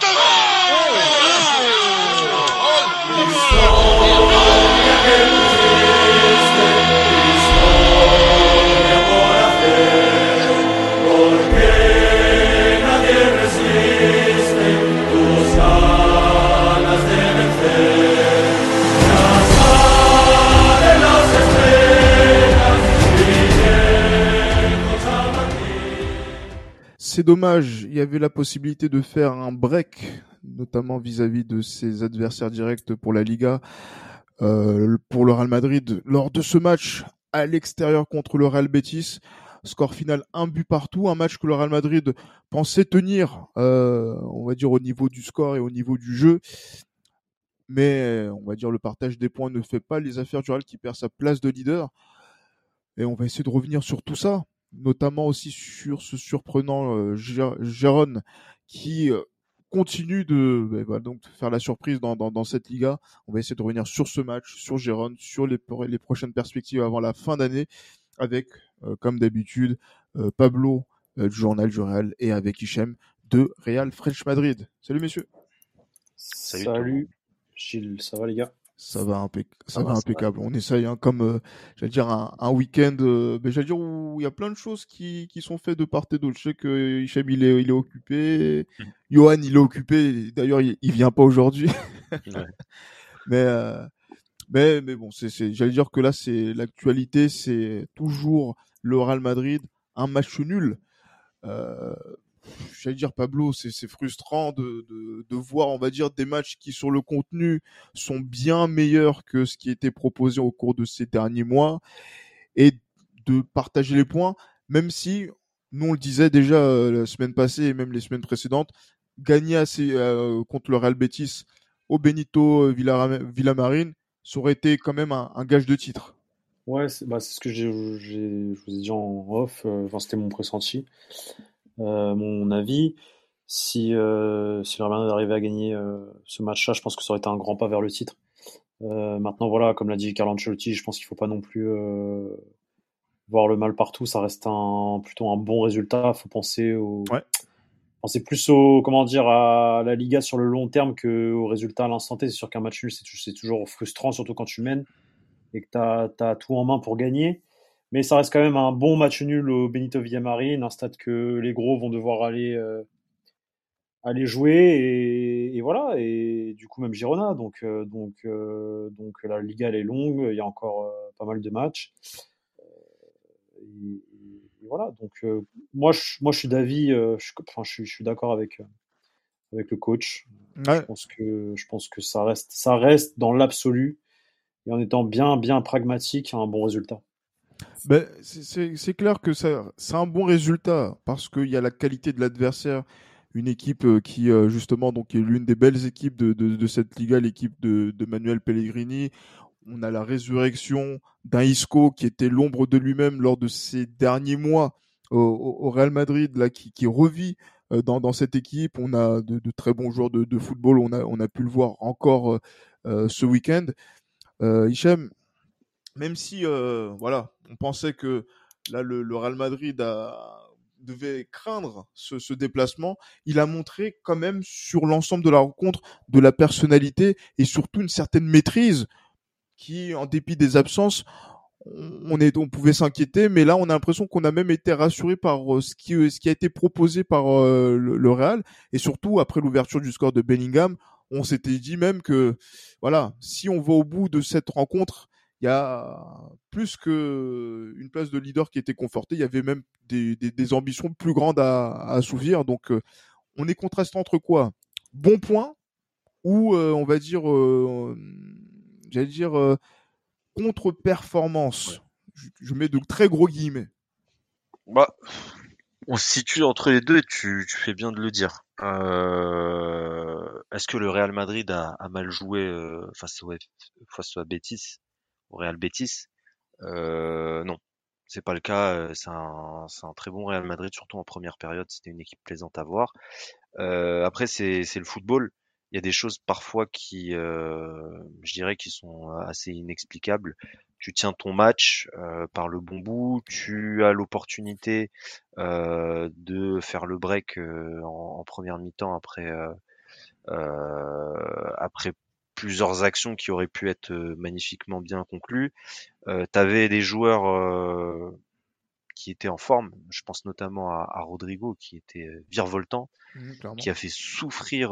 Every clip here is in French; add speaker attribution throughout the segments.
Speaker 1: Puto. C'est dommage, il y avait la possibilité de faire un break, notamment vis-à-vis de ses adversaires directs pour la Liga, euh, pour le Real Madrid, lors de ce match à l'extérieur contre le Real Betis. Score final, un but partout, un match que le Real Madrid pensait tenir, euh, on va dire au niveau du score et au niveau du jeu. Mais on va dire le partage des points ne fait pas les affaires du Real qui perd sa place de leader. Et on va essayer de revenir sur tout ça notamment aussi sur ce surprenant euh, Gérone qui euh, continue de bah, bah, donc faire la surprise dans, cette Liga. On va essayer de revenir sur ce match, sur Gérone, sur les, les prochaines perspectives avant la fin d'année, avec, euh, comme d'habitude, euh, Pablo du journal du Real et avec Hichem de Real French Madrid. Salut messieurs.
Speaker 2: Salut, Salut. Gilles, ça va les gars?
Speaker 1: Ça va, ça va impeccable. On essaye, hein, comme euh, j'allais dire un, un week-end, euh, j'allais dire où il y a plein de choses qui, qui sont faites de part et d'autre. Je sais que Hichem il est, il est occupé, mmh. Johan il est occupé. D'ailleurs il, il vient pas aujourd'hui. ouais. mais, euh, mais mais bon, c'est, j'allais dire que là c'est l'actualité, c'est toujours le Real Madrid, un match nul. Euh, j'allais dire Pablo, c'est frustrant de, voir, on va dire, des matchs qui sur le contenu sont bien meilleurs que ce qui était proposé au cours de ces derniers mois et de partager les points, même si nous on le disait déjà euh, la semaine passée et même les semaines précédentes, gagner euh, contre le Real Betis au Benito Villamarine, ça aurait été quand même un, gage de titre.
Speaker 2: Ouais, c'est bah, ce que je vous ai dit en off, euh, c'était mon pressenti. Euh, mon avis. Si, euh, si Madrid arrivait à gagner euh, ce match-là, je pense que ça aurait été un grand pas vers le titre. maintenant, voilà, comme l'a dit Carlo Ancelotti, je pense qu'il ne faut pas non plus voir le mal partout. Ça reste un, plutôt un bon résultat. Il faut penser au,
Speaker 1: ouais.
Speaker 2: penser plus au, comment dire, à la Liga sur le long terme qu'au résultat à l'instant T. C'est sûr qu'un match nul, c'est toujours frustrant, surtout quand tu mènes et que tu as, as, tout en main pour gagner. Mais ça reste quand même un bon match nul au Benito Villamarin, un stade que les gros vont devoir aller, euh, aller jouer. Et, et, voilà, et du coup même Girona. Donc, euh, donc, euh, donc la Liga elle est longue, il y a encore pas mal de matchs. Et, et, voilà, donc moi, je, moi je suis d'avis, je, enfin, je, je suis d'accord avec, avec le coach.
Speaker 1: Ouais.
Speaker 2: Je, pense que, je pense que ça reste, ça reste dans l'absolu et en étant bien, bien pragmatique, un bon résultat.
Speaker 1: Ben, c'est clair que c'est un bon résultat parce qu'il y a la qualité de l'adversaire, une équipe euh, qui euh, justement donc est l'une des belles équipes de, de, de cette Liga, l'équipe de, Manuel Pellegrini. On a la résurrection d'un Isco qui était l'ombre de lui-même lors de ces derniers mois au, Real Madrid, là qui, qui revit euh, dans, dans cette équipe. On a de, très bons joueurs de, football. On a, on a pu le voir encore ce week-end. Euh, Hichem, même si euh, voilà, on pensait que là le, le Real Madrid a, devait craindre ce, ce, déplacement, il a montré quand même sur l'ensemble de la rencontre de la personnalité et surtout une certaine maîtrise qui, en dépit des absences, on, est, on pouvait s'inquiéter, mais là on a l'impression qu'on a même été rassuré par euh, ce qui, ce qui a été proposé par euh, le, le Real. Et surtout après l'ouverture du score de Bellingham, on s'était dit même que voilà, si on va au bout de cette rencontre, il y a plus que une place de leader qui était confortée, il y avait même des, des, des ambitions plus grandes à, à assouvir. Donc, euh, on est contrasté entre quoi? Bon point ou euh, on va dire, euh, j'allais dire contre-performance. Ouais. Je, je, mets de très gros guillemets.
Speaker 3: Bah, on se situe entre les deux et tu, tu fais bien de le dire. Est-ce que le Real Madrid a, a mal joué face, au, face à Betis? Real Betis. Euh, non, c'est pas le cas. C'est un, très bon Real Madrid, surtout en première période. C'était une équipe plaisante à voir. Euh, après, c'est le football. Il y a des choses parfois qui, euh, je dirais, qui sont assez inexplicables. Tu tiens ton match euh, par le bon bout, tu as l'opportunité euh, de faire le break euh, en, en, première mi-temps après après plusieurs actions qui auraient pu être magnifiquement bien conclues. Euh, tu avais des joueurs qui étaient en forme. Je pense notamment à, à Rodrigo qui était virevoltant, mmh, qui a fait souffrir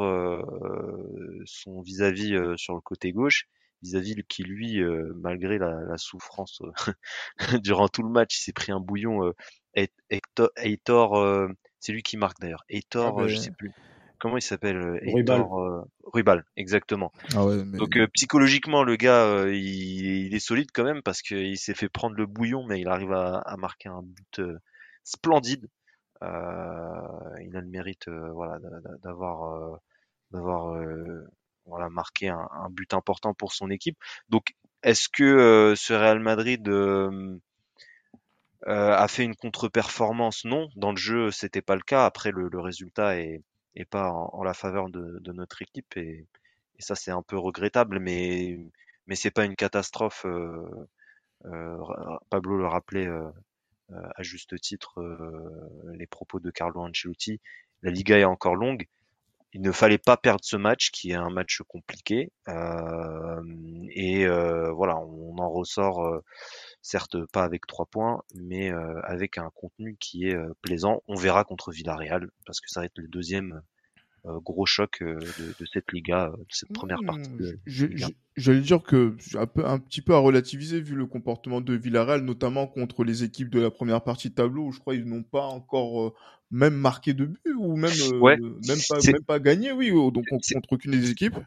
Speaker 3: son vis-à-vis sur le côté gauche vis-à-vis qui lui, malgré la, la souffrance durant tout le match, il s'est pris un bouillon. Hector, c'est lui qui marque d'ailleurs. Hector, ah je sais plus comment il s'appelle
Speaker 2: euh,
Speaker 3: Ruibal. exactement.
Speaker 1: Ah
Speaker 3: Donc euh, psychologiquement, le gars, euh, il, est solide quand même parce qu'il s'est fait prendre le bouillon, mais il arrive à, marquer un but splendide. il a le mérite, voilà, d'avoir, d'avoir, voilà, marqué un, un, but important pour son équipe. Donc, est-ce que ce Real Madrid a fait une contre-performance? Non, dans le jeu, c'était pas le cas. Après, le, le résultat est et pas en, la faveur de, de, notre équipe. Et, et ça, c'est un peu regrettable, mais, mais c'est pas une catastrophe. Euh, euh, Pablo le rappelait euh, à juste titre, les propos de Carlo Ancelotti. La Liga est encore longue. Il ne fallait pas perdre ce match, qui est un match compliqué. et voilà, on en ressort certes pas avec trois points, mais euh, avec un contenu qui est euh, plaisant. On verra contre Villarreal, parce que ça va être le deuxième euh, gros choc de, cette Liga, de cette première mmh, partie.
Speaker 1: J'allais dire que un, peu, un petit peu à relativiser vu le comportement de Villarreal, notamment contre les équipes de la première partie de tableau, où je crois qu'ils n'ont pas encore même marqué de but ou même même pas même pas gagné, oui, donc contre aucune des équipes.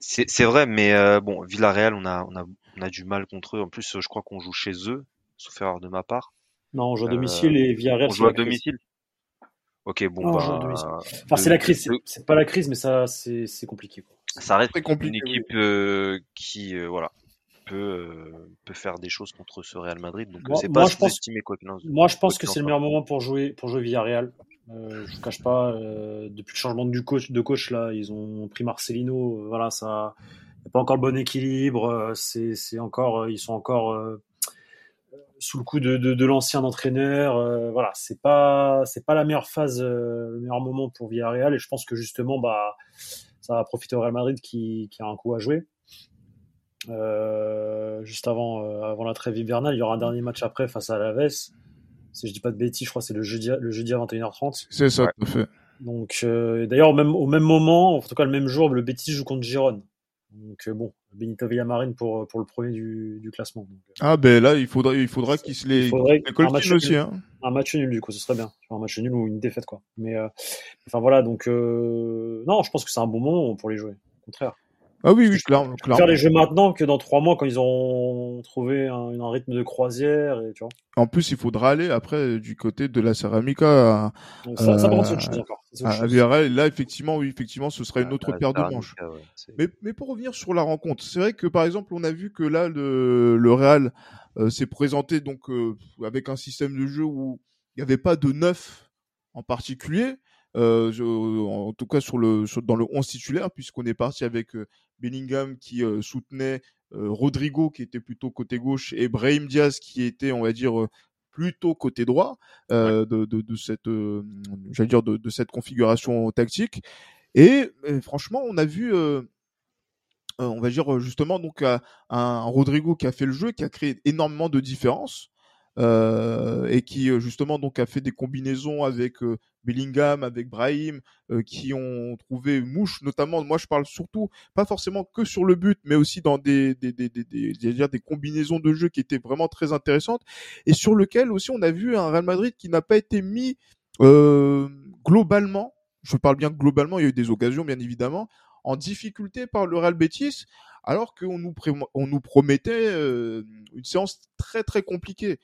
Speaker 3: C'est vrai, mais bon, Villarreal, on a on a on a du mal contre eux. En plus, je crois qu'on joue chez eux, sauf erreur de ma part.
Speaker 2: Non, on joue à domicile et Villarreal.
Speaker 3: On joue à domicile. Ok, bon, bah,
Speaker 2: Enfin, c'est la crise. C'est pas la crise, mais ça, c'est compliqué.
Speaker 3: Ça reste une équipe euh, qui, euh, voilà, peut, euh, peut faire des choses contre ce Real Madrid. Donc, c'est pas je pense, quoi
Speaker 2: Moi, je pense que c'est le meilleur moment pour jouer, pour jouer Villarreal. Euh, je vous cache pas, depuis le changement de coach, de coach là, ils ont pris Marcelino. voilà, ça, a pas encore le bon équilibre. Euh, c'est encore, euh, ils sont encore euh, sous le coup de, de, de l'ancien entraîneur. voilà, c'est pas c'est pas la meilleure phase, le meilleur moment pour Villarreal. Et je pense que justement, bah, ça va profiter au Real Madrid qui, qui a un coup à jouer. Euh, juste avant, avant la trêve hivernale, il y aura un dernier match après face à Alaves. Si je dis pas de bêtises, je crois que c'est le jeudi, le jeudi à 21h30.
Speaker 1: C'est ça, tout à fait.
Speaker 2: Donc, euh, d'ailleurs, au même, au même moment, en tout cas le même jour, le Betis joue contre Giron. Donc euh, bon, Benito Villamarine pour, pour le premier du, du classement. Euh.
Speaker 1: ah ben là, il faudra, il faudra qu'il se les,
Speaker 2: un match aussi. Nul, hein. Un match nul du coup, ce serait bien. Un match nul ou une défaite quoi. Mais euh, enfin voilà, donc euh, non, je pense que c'est un bon moment pour les jouer. Au contraire.
Speaker 1: Ah oui, oui, clairement.
Speaker 2: Faire les jeux maintenant que dans trois mois quand ils ont trouvé un, un, rythme de croisière et tu vois.
Speaker 1: En plus, il faudra aller après du côté de la Ceramica.
Speaker 2: ça, euh, ça chose encore.
Speaker 1: À là, effectivement, oui, effectivement, ce sera une autre paire de manches. mais, mais pour revenir sur la rencontre, c'est vrai que par exemple, on a vu que là, le, le Real euh, s'est présenté donc euh, avec un système de jeu où il n'y avait pas de neuf en particulier. Euh, en tout cas sur le sur, dans le 11 titulaire puisqu'on est parti avec euh, Bellingham qui euh, soutenait Rodrigo qui était plutôt côté gauche et Brahim Diaz qui était on va dire plutôt côté droit de, de, de, cette j'allais dire de, de, cette configuration tactique. Et, franchement on a vu on va dire justement donc un, Rodrigo qui a fait le jeu qui a créé énormément de différences et qui euh, justement donc a fait des combinaisons avec euh, Bellingham, avec Brahim, qui ont trouvé mouche notamment. Moi, je parle surtout pas forcément que sur le but, mais aussi dans des des des des, des, des combinaisons de jeu qui étaient vraiment très intéressantes et sur lequel aussi on a vu un Real Madrid qui n'a pas été mis globalement. Je parle bien globalement, il y a eu des occasions bien évidemment en difficulté par le Real Betis alors qu'on nous, on nous promettait une séance très très compliquée.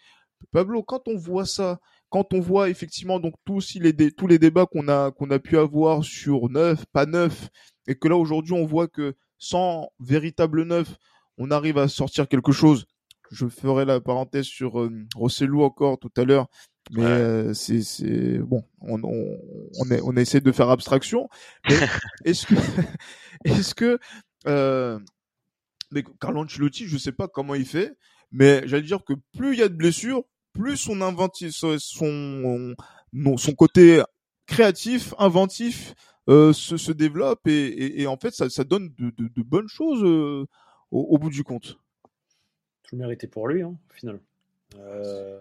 Speaker 1: Pablo, quand on voit ça, quand on voit effectivement donc tous les, tous les débats qu'on a, qu'on a pu avoir sur neuf, pas neuf, et que là aujourd'hui on voit que sans véritable neuf, on arrive à sortir quelque chose. Je ferai la parenthèse sur euh, Rossellou encore tout à l'heure, mais euh, c'est bon, on, on, on, est, on essaie de faire abstraction. est-ce que est-ce que euh, mais Carlo Ancelotti, je sais pas comment il fait, mais j'allais dire que plus il y a de blessures, plus son côté créatif, inventif se, se, développe et, en fait ça, donne de, bonnes choses au, au, bout du compte.
Speaker 2: Tout le mérité pour lui, hein, au final. Euh,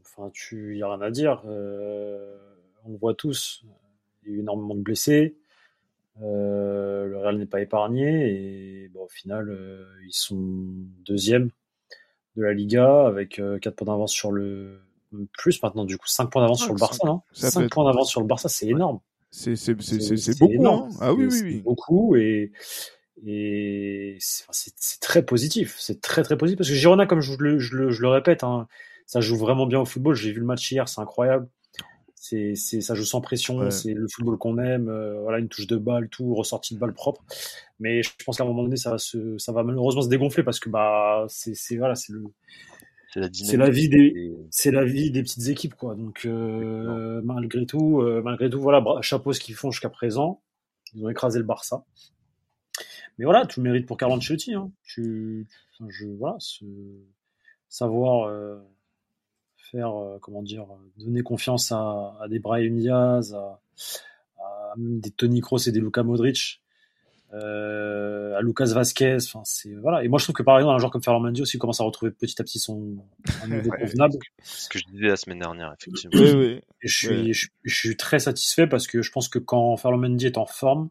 Speaker 2: enfin, tu, y rien à dire. Euh, on le voit tous. Il y a eu énormément de blessés. Euh, le Real n'est pas épargné et au final, ils sont deuxième de la Liga avec 4 points d'avance sur le plus maintenant du coup 5 points d'avance sur le Barça non? 5 points d'avance sur le Barça c'est énorme
Speaker 1: c'est beaucoup hein. ah oui oui oui
Speaker 2: beaucoup et et c'est très positif, c'est très très positif parce que Girona, comme je le, je le, je le répète, hein, ça joue vraiment bien au football. J'ai vu le match hier, c'est incroyable. C'est, ça joue sans pression, c'est le football qu'on aime. Euh, voilà, une touche de balle, tout, ressortie de balle propre. Mais je pense qu'à un moment donné, ça va, se, ça va malheureusement se dégonfler parce que bah, c'est, voilà, c'est le, c'est la, vie des, c'est la vie des petites équipes quoi. Donc euh, malgré tout, euh, malgré tout, voilà, chapeau ce qu'ils font jusqu'à présent. Ils ont écrasé le Barça. Mais voilà, tout le mérite pour Carlo Ancelotti. Hein. Tu, je, voilà, savoir euh, faire, euh, comment dire, donner confiance à, à des Brahim Diaz, à, à, des Tony Kroos et des Luka Modric, euh, à Lucas Vasquez. Enfin, c'est voilà. Et moi, je trouve que par exemple, un joueur comme Ferland Mendy aussi commence à retrouver petit à petit son niveau convenable.
Speaker 3: Ce que je disais la semaine dernière, effectivement.
Speaker 1: Oui, oui.
Speaker 2: Et je suis, je, suis très satisfait parce que je pense que quand Ferland Mendy est en forme,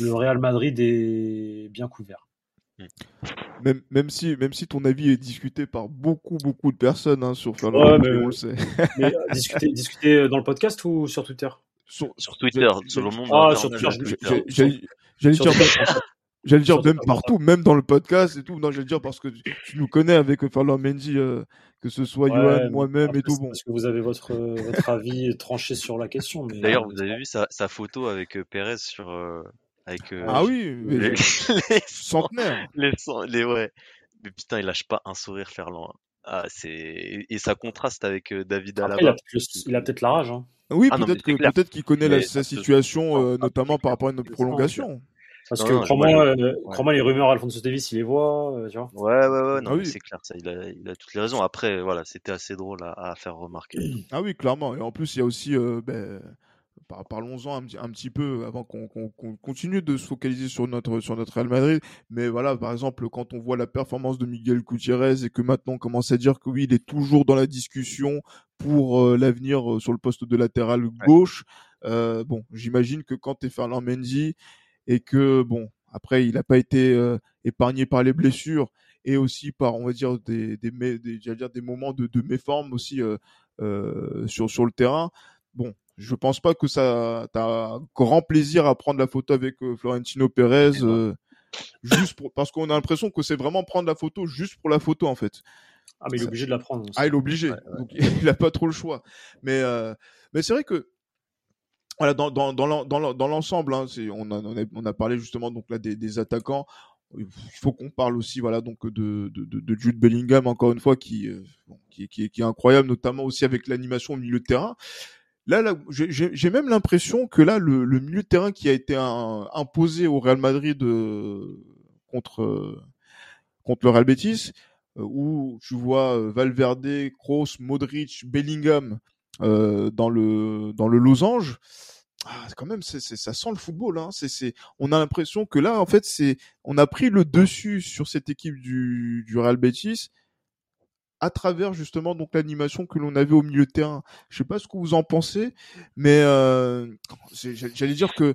Speaker 2: le Real Madrid est bien couvert.
Speaker 1: Même, même, si, même si ton avis est discuté par beaucoup, beaucoup de personnes hein, sur Fernando,
Speaker 2: ouais, on le sait. Mais euh, discuter, discuter dans le podcast ou sur Twitter?
Speaker 3: Sur, sur, Twitter, selon mon
Speaker 2: Ah, sur Twitter.
Speaker 1: J'allais dire, j'allais dire même partout, même dans le podcast et tout. Non, j'allais dire parce que tu nous connais avec Fernando Mendy, euh, que ce soit ouais, moi-même et tout. Bon.
Speaker 2: Parce que vous avez votre, votre avis tranché sur la question.
Speaker 3: D'ailleurs, vous avez vu sa, sa photo avec euh, Pérez sur, avec, euh,
Speaker 1: ah oui, les, les centenaires.
Speaker 3: Les, les, ouais. Mais putain, il lâche pas un sourire Ferland. Hein. Ah, c'est et ça contraste avec euh, David Alaba.
Speaker 2: il a peut-être la rage. Hein.
Speaker 1: Oui, ah peut-être peut qu'il connaît la, sa situation, euh, notamment par rapport à une prolongation.
Speaker 2: Parce que crois-moi, euh, les rumeurs Alfonso Davis, il les voit, euh, tu vois.
Speaker 3: Ouais, ouais, ouais, non, ah c'est clair, ça, il a, il a toutes les raisons. Après, voilà, c'était assez drôle à, à, faire remarquer.
Speaker 1: Ah oui, clairement. Et en plus, il y a aussi, ben, parlons-en un, un, petit peu avant qu'on continue de se focaliser sur notre sur notre Real Madrid. Mais voilà, par exemple, quand on voit la performance de Miguel Gutiérrez et que maintenant on commence à dire que oui, il est toujours dans la discussion pour euh, l'avenir euh, sur le poste de latéral gauche. Euh, bon, j'imagine que quand tu es Ferland Mendy et que bon, après il n'a pas été euh, épargné par les blessures et aussi par on va dire des des, des, dire des moments de, de méforme aussi sur sur le terrain. Bon, je pense pas que ça t'as grand plaisir à prendre la photo avec euh, Florentino Pérez euh, juste pour, parce qu'on a l'impression que c'est vraiment prendre la photo juste pour la photo en fait.
Speaker 2: Ah mais il est obligé de la prendre.
Speaker 1: Ah il est obligé. Donc, il a pas trop le choix. Mais euh, mais c'est vrai que voilà dans dans dans dans l'ensemble hein, on a, on a parlé justement donc là des, des attaquants il faut qu'on parle aussi voilà donc de, de, de, Jude Bellingham encore une fois qui, qui, qui, qui, est incroyable notamment aussi avec l'animation au milieu de terrain Là, là j'ai même l'impression que là, le, le, milieu de terrain qui a été imposé au Real Madrid euh, contre euh, contre le Real Betis, euh, où tu vois Valverde, Kroos, Modric, Bellingham dans le dans le losange. Ah, quand même, c'est ça sent le football. Hein. C'est on a l'impression que là, en fait, on a pris le dessus sur cette équipe du, du Real Betis à travers justement donc l'animation que l'on avait au milieu de terrain. Je sais pas ce que vous en pensez, mais euh, j'allais dire que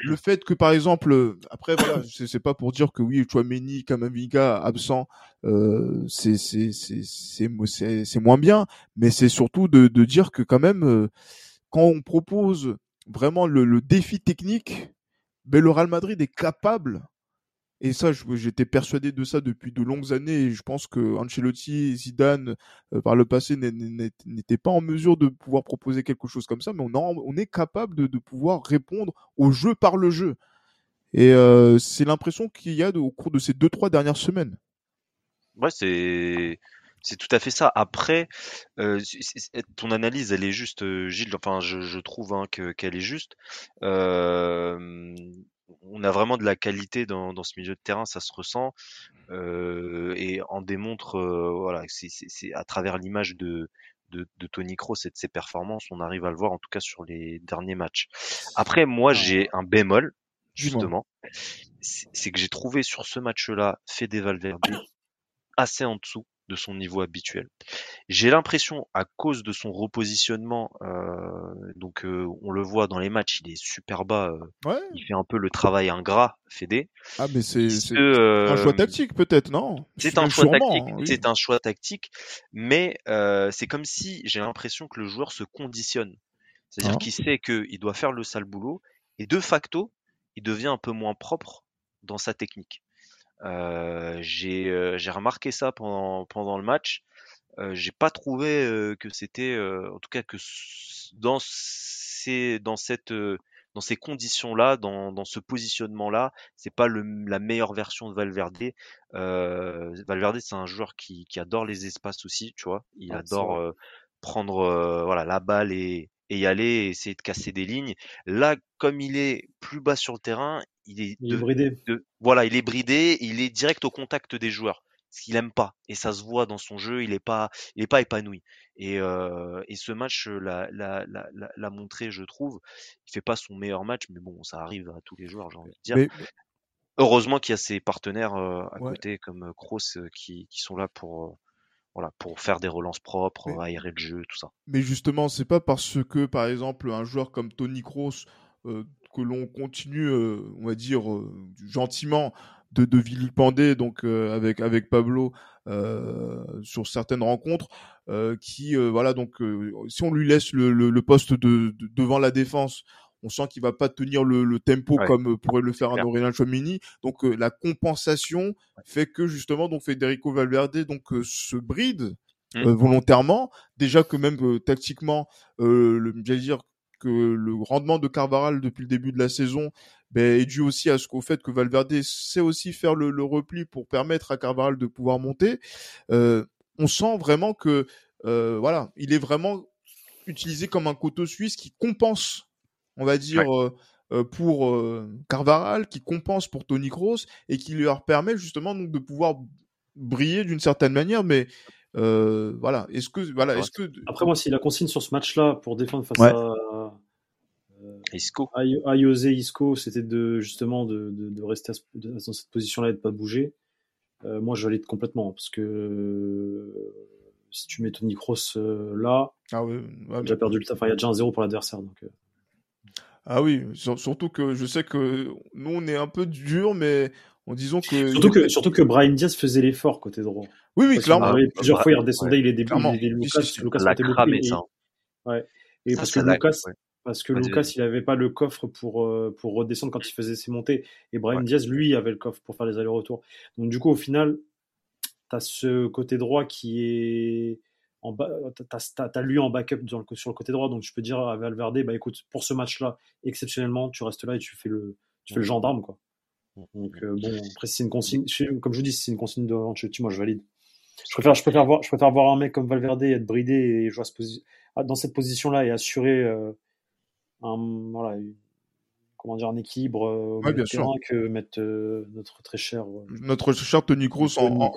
Speaker 1: le fait que par exemple, après voilà, c'est pas pour dire que oui, Chouameni, Kamavinga absent, euh, c'est c'est c'est c'est moins bien, mais c'est surtout de, de dire que quand même euh, quand on propose vraiment le, le défi technique, ben le Real Madrid est capable et ça, j'étais persuadé de ça depuis de longues années. Et je pense que Ancelotti et Zidane, euh, par le passé, n'étaient pas en mesure de pouvoir proposer quelque chose comme ça. Mais on, est capable de, pouvoir répondre au jeu par le jeu. Et euh, c'est l'impression qu'il y a au cours de ces deux trois dernières semaines.
Speaker 3: Ouais, c'est c'est tout à fait ça. Après, euh, ton analyse, elle est juste, Gilles. Enfin, je, je trouve hein, qu'elle est juste. Euh, on a vraiment de la qualité dans, dans, ce milieu de terrain, ça se ressent euh, et en démontre euh, voilà c'est à travers l'image de de, de Tony Kroos et de ses performances. On arrive à le voir en tout cas sur les derniers matchs. Après, moi, j'ai un bémol, justement. C'est que j'ai trouvé sur ce match-là Fede Valverde assez en dessous de son niveau habituel. J'ai l'impression, à cause de son repositionnement, euh, donc euh, on le voit dans les matchs, il est super bas, euh, il fait un peu le travail ingrat, Fédé.
Speaker 1: Ah mais c'est un choix tactique peut-être, non?
Speaker 3: C'est un choix tactique, c'est un choix tactique, mais c'est comme si j'ai l'impression que le joueur se conditionne, c'est-à-dire ah. qu'il sait qu'il doit faire le sale boulot et de facto, il devient un peu moins propre dans sa technique. Euh, j'ai remarqué ça pendant, pendant le match. Euh, j'ai pas trouvé que c'était, en tout cas que dans ces, dans cette, dans ces conditions-là, dans, dans ce positionnement-là, c'est pas le, la meilleure version de Valverde. Euh, Valverde, c'est un joueur qui, qui adore les espaces aussi, tu vois. Il adore prendre voilà la balle et, et y aller, essayer de casser des lignes. Là, comme il est plus bas sur le terrain, il est,
Speaker 2: bridé.
Speaker 3: voilà, il est bridé, il est direct au contact des joueurs, ce qu'il aime pas, et ça se voit dans son jeu, il est pas, il est pas épanoui. Et, euh, et ce match l'a, l'a, l'a, l'a montré, je trouve. Il fait pas son meilleur match, mais bon, ça arrive à tous les joueurs, j'ai envie de dire. Heureusement qu'il y a ses partenaires euh, à côté comme Kroos euh, qui, qui sont là pour voilà, pour faire des relances propres, aérer le jeu, tout ça.
Speaker 1: Mais justement, c'est pas parce que, par exemple, un joueur comme Tony Kroos, euh, que l'on continue, euh, on va dire, euh, gentiment de, de vilipender donc avec avec Pablo sur certaines rencontres qui voilà donc si on lui laisse le, le, poste de, devant la défense on sent qu'il va pas tenir le, tempo comme pourrait le faire un Aurélien Chouamini. Donc euh, la compensation fait que justement donc Federico Valverde donc euh, se bride mmh. euh, volontairement. Déjà que même tactiquement, le, j'allais dire que le rendement de Carvaral depuis le début de la saison ben, est dû aussi à ce qu'au fait que Valverde sait aussi faire le, repli pour permettre à Carvaral de pouvoir monter. on sent vraiment que voilà, il est vraiment utilisé comme un couteau suisse qui compense on va dire, euh, euh, pour euh, Carvaral, qui compense pour Tony Kroos et qui leur permet justement donc de pouvoir briller d'une certaine manière, mais voilà. Est-ce que voilà, est-ce que
Speaker 2: après moi, si la consigne sur ce match-là pour défendre face à
Speaker 3: Isco,
Speaker 2: Ayose Isco, c'était de justement de, rester dans cette position-là et de pas bouger. moi, je valide complètement. Parce que si tu mets Tony Kroos là,
Speaker 1: ah oui,
Speaker 2: il a déjà perdu le Enfin, il y a déjà un zéro pour l'adversaire. Donc,
Speaker 1: ah oui, surtout que je sais que nous on est un peu dur, mais en disant que
Speaker 2: surtout que surtout que Brian Diaz faisait l'effort côté droit.
Speaker 1: Oui oui clairement.
Speaker 2: plusieurs fois il redescendait, il est début, il est Lucas, Lucas
Speaker 3: l'a cramé ça.
Speaker 2: Ouais. Et parce que Lucas parce que Lucas il avait pas le coffre pour euh, pour redescendre quand il faisait ses montées et Brian Diaz lui avait le coffre pour faire les allers-retours. Donc du coup au final tu as ce côté droit qui est en t'as, lui en backup sur le côté droit, donc je peux dire à Valverde, bah écoute, pour ce match-là, exceptionnellement, tu restes là et tu fais le, tu fais le gendarme, quoi. Donc euh, bon, après c'est une consigne, comme je vous dis, c'est une consigne de Ancelotti, moi je valide. Je préfère, je préfère voir, je préfère voir un mec comme Valverde être bridé et jouer dans cette position-là et assurer euh, un, voilà, comment dire, un équilibre euh, au bien terrain que mettre euh, notre très cher euh,
Speaker 1: notre cher Tony Kroos en,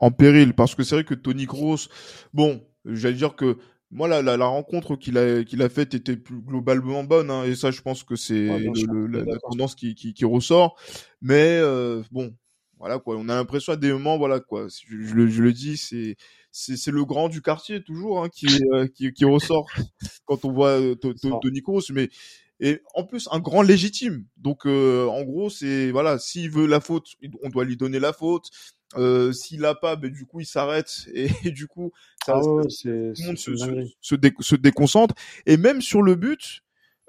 Speaker 1: en, péril. Parce que c'est vrai que Tony Kroos bon j'allais dire que moi la, la, rencontre qu'il a qu'il a faite était plus globalement bonne hein, et ça je pense que c'est la, tendance qui, qui, qui, ressort. Mais bon voilà quoi on a l'impression à des moments voilà quoi je, le, je le dis c'est c'est le grand du quartier toujours hein, qui, qui, qui ressort. Quand on voit Tony Kroos mais et en plus un grand légitime. Donc euh, en gros c'est voilà, s'il veut la faute, on doit lui donner la faute. Euh, s'il l'a pas, ben du coup il s'arrête et, du coup
Speaker 2: ça, ah tout
Speaker 1: le monde se, se, déconcentre. Et même sur le but,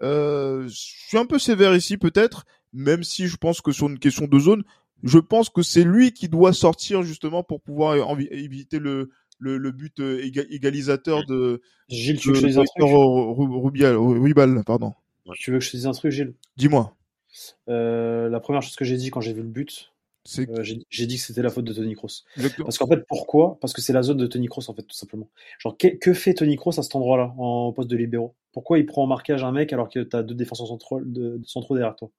Speaker 1: euh, je suis un peu sévère ici peut-être, même si je pense que sur une question de zone, je pense que c'est lui qui doit sortir justement pour pouvoir éviter le le, but égalisateur de
Speaker 2: Gilles, tu de,
Speaker 1: Rubal, pardon.
Speaker 2: Tu veux que je te dise un truc, Gilles?
Speaker 1: Dis-moi.
Speaker 2: Euh, la première chose que j'ai dit quand j'ai vu le but, euh, j'ai dit que c'était la faute de Tony Kroos. Parce qu'en fait, pourquoi? Parce que c'est la zone de Tony Kroos, en fait, tout simplement. Genre, que, fait Tony Kroos à cet endroit-là, en poste de libéraux? Pourquoi il prend en marquage un mec alors que tu as deux défenseurs centraux, de, centraux derrière toi?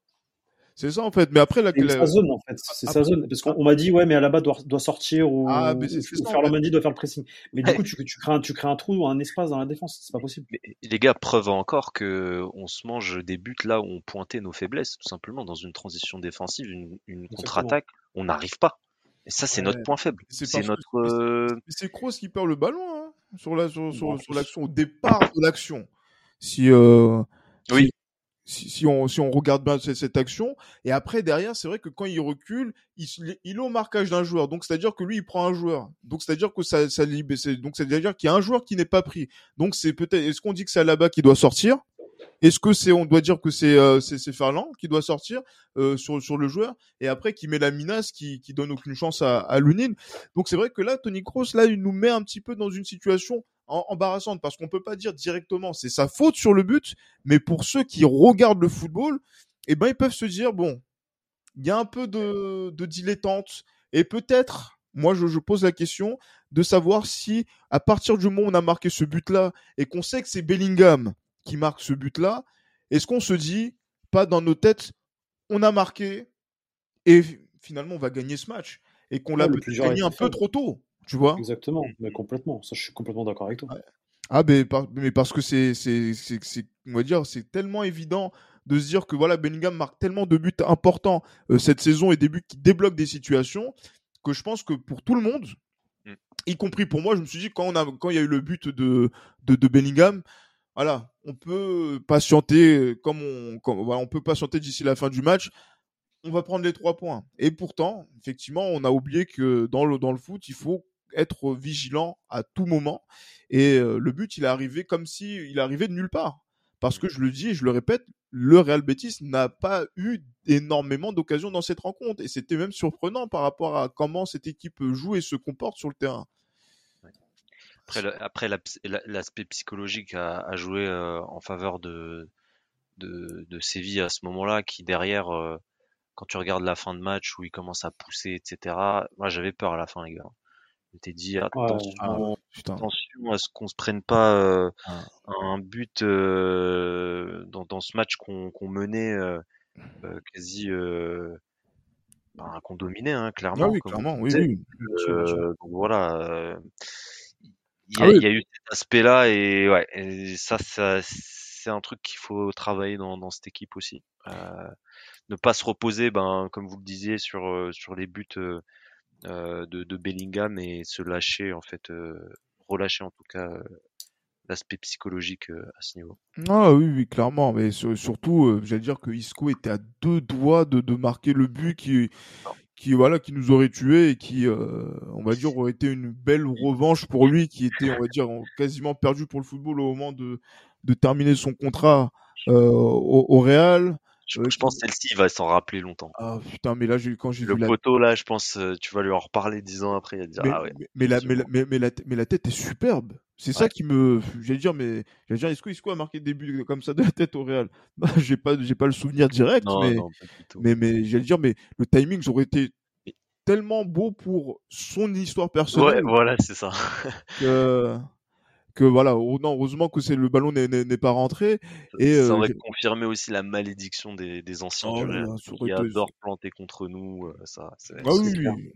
Speaker 1: C'est ça en fait. Mais après, la,
Speaker 2: C'est sa zone en fait. C'est sa zone. Parce qu'on m'a dit, ouais, mais Alaba doit, doit sortir ou,
Speaker 1: Ah, mais c'est-
Speaker 2: ou
Speaker 1: ça,
Speaker 2: Ferland doit faire le pressing. Mais du coup, tu, tu, crées un, tu crées un trou, un espace dans la défense. C'est pas possible.
Speaker 3: Mais les gars, preuve encore que on se mange des buts là où on pointait nos faiblesses, tout simplement dans une transition défensive, une, contre-attaque, on n'arrive pas. Et ça, c'est
Speaker 1: Ouais.
Speaker 3: notre point faible.
Speaker 1: C'est
Speaker 3: notre. euh,
Speaker 1: c'est Kroos qui perd le ballon hein, sur la sur, sur,
Speaker 2: Bon.
Speaker 1: sur l'action au départ de l'action. Si euh,
Speaker 3: Oui.
Speaker 1: Si, si on si on regarde bien cette, cette action. Et après derrière c'est vrai que quand il recule il il est au marquage d'un joueur. Donc c'est à dire que lui il prend un joueur. Donc c'est à dire que ça ça donc c'est à dire qu'il y a un joueur qui n'est pas pris. Donc c'est peut-être est-ce qu'on dit que c'est Alaba qui doit sortir? Est-ce que c'est on doit dire que c'est euh, c'est Ferland qui doit sortir euh, sur sur le joueur? Et après qui met la minace qui qui donne aucune chance à à Lunin donc c'est vrai que là, Tony Kroos, là, il nous met un petit peu dans une situation embarrassante parce qu'on peut pas dire directement c'est sa faute sur le but, mais pour ceux qui regardent le football, eh ben ils peuvent se dire bon, il y a un peu de, de dilettante et peut-être, moi je, je pose la question de savoir si à partir du moment où on a marqué ce but-là et qu'on sait que c'est Bellingham qui marque ce but-là, est-ce qu'on se dit pas dans nos têtes on a marqué et finalement on va gagner ce match et qu'on l'a
Speaker 2: Ouais,
Speaker 1: peut-être gagné un peu trop tôt, tu vois?
Speaker 2: Exactement. Mais complètement. Ça, je suis complètement d'accord avec toi.
Speaker 1: Ah mais, par- mais parce que c'est c'est c'est c'est- on va dire c'est tellement évident de se dire que voilà Bellingham marque tellement de buts importants euh, cette saison et des buts qui débloquent des situations que je pense que pour tout le monde
Speaker 3: Mm.
Speaker 1: y compris pour moi je me suis dit quand on a quand il y a eu le but de de, de Bellingham voilà on peut patienter comme on comme, voilà, on peut patienter d'ici la fin du match on va prendre les trois points et pourtant effectivement on a oublié que dans le dans le foot il faut être vigilant à tout moment et euh, le but, il est arrivé comme si il arrivait de nulle part. Parce que je le dis et je le répète, le Real Betis n'a pas eu énormément d'occasions dans cette rencontre. Et c'était même surprenant par rapport à comment cette équipe joue et se comporte sur le terrain.
Speaker 3: Après, l'aspect psychologique a, a joué euh, en faveur de, de, de Séville à ce moment-là, qui derrière, euh, quand tu regardes la fin de match où il commence à pousser, etc., moi j'avais peur à la fin, les gars. Je m'étais dit, attention,
Speaker 1: Ah, putain.
Speaker 3: attention à ce qu'on se prenne pas euh,
Speaker 1: Ah.
Speaker 3: un but euh, dans, dans ce match qu'on menait euh, quasi, ben, qu'on dominait, hein, clairement.
Speaker 1: Ah oui, clairement, oui, oui.
Speaker 3: Donc voilà, il y,
Speaker 1: Ah
Speaker 3: a,
Speaker 1: oui.
Speaker 3: il y a eu cet aspect-là et ouais, et ça, ça c'est un truc qu'il faut travailler dans, dans cette équipe aussi. Ne pas se reposer, ben comme vous le disiez, sur sur les buts de, de Bellingham et se lâcher en fait, euh, relâcher en tout cas euh, l'aspect psychologique euh, à ce niveau.
Speaker 1: Ah oui, oui, clairement. Mais sur- surtout, euh, j'allais dire que Isco était à deux doigts de, de marquer le but qui, qui, voilà, qui nous aurait tué et qui, euh, on va dire, aurait été une belle revanche pour lui, qui était, on va dire, en- quasiment perdu pour le football au moment de, de terminer son contrat euh, au, au Real.
Speaker 3: Je, je pense celle-ci il va s'en rappeler longtemps.
Speaker 1: Ah putain, mais là, quand j'ai
Speaker 3: Le
Speaker 1: vu la
Speaker 3: poteau là, je pense, euh, tu vas lui en reparler dix ans après, il va dire
Speaker 1: mais,
Speaker 3: ah ouais.
Speaker 1: mais, mais la, mais, la, mais, mais la, mais la tête est superbe. C'est ça
Speaker 3: Ouais.
Speaker 1: qui me, j'allais dire, mais j'allais dire, Isco, Isco a marqué des buts comme ça de la tête au Real? Bah, j'ai pas, j'ai pas le souvenir direct,
Speaker 3: Non,
Speaker 1: mais,
Speaker 3: non,
Speaker 1: mais, mais j'allais dire, mais le timing, ça aurait été tellement beau pour son histoire
Speaker 3: Ouais,
Speaker 1: personnelle
Speaker 3: voilà, c'est ça.
Speaker 1: que, que voilà, oh non, heureusement que c'est le ballon n'est- pas rentré. Et,
Speaker 3: ça
Speaker 1: euh,
Speaker 3: aurait confirmé aussi la malédiction des, des anciens
Speaker 1: Oh
Speaker 3: du
Speaker 1: là ça
Speaker 3: qui adorent planter contre nous. euh, ça,
Speaker 1: Ah oui, oui.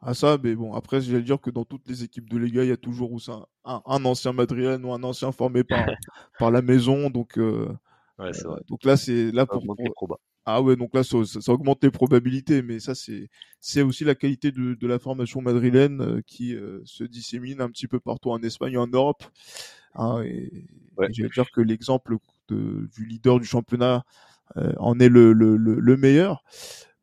Speaker 1: Ah ça, mais bon, après, j'allais dire que dans toutes les équipes de Liga, il y a toujours un, un, un ancien madrilène ou un ancien formé par, par la maison. Donc, euh,
Speaker 3: Ouais, c'est vrai.
Speaker 1: donc là, c'est là pour, pour-. Ah ouais, donc là, ça, ça- augmente les probabilités, mais ça, c'est c'est aussi la qualité de, de la formation madrilène euh, qui euh, se dissémine un petit peu partout en Espagne et en Europe. Hein, et,
Speaker 3: Ouais.
Speaker 1: et j'allais dire que l'exemple de- du leader du championnat euh, en est le, le, le, le meilleur.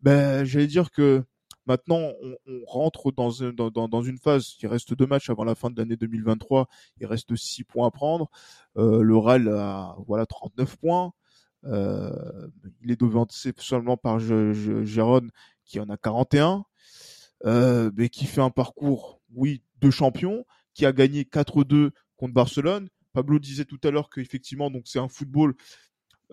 Speaker 1: Ben, j'allais dire que maintenant, on, on rentre dans, un- dans, dans une phase. Il reste deux matchs avant la fin de l'année 2023. Il reste six points à prendre. Euh, le RAL a voilà 39 points. Euh, il est devancé seulement par Gérone qui en a 41, euh, mais qui fait un parcours, oui, de champion, qui a gagné 4-2 contre Barcelone. Pablo disait tout à l'heure qu'effectivement, donc c'est un football,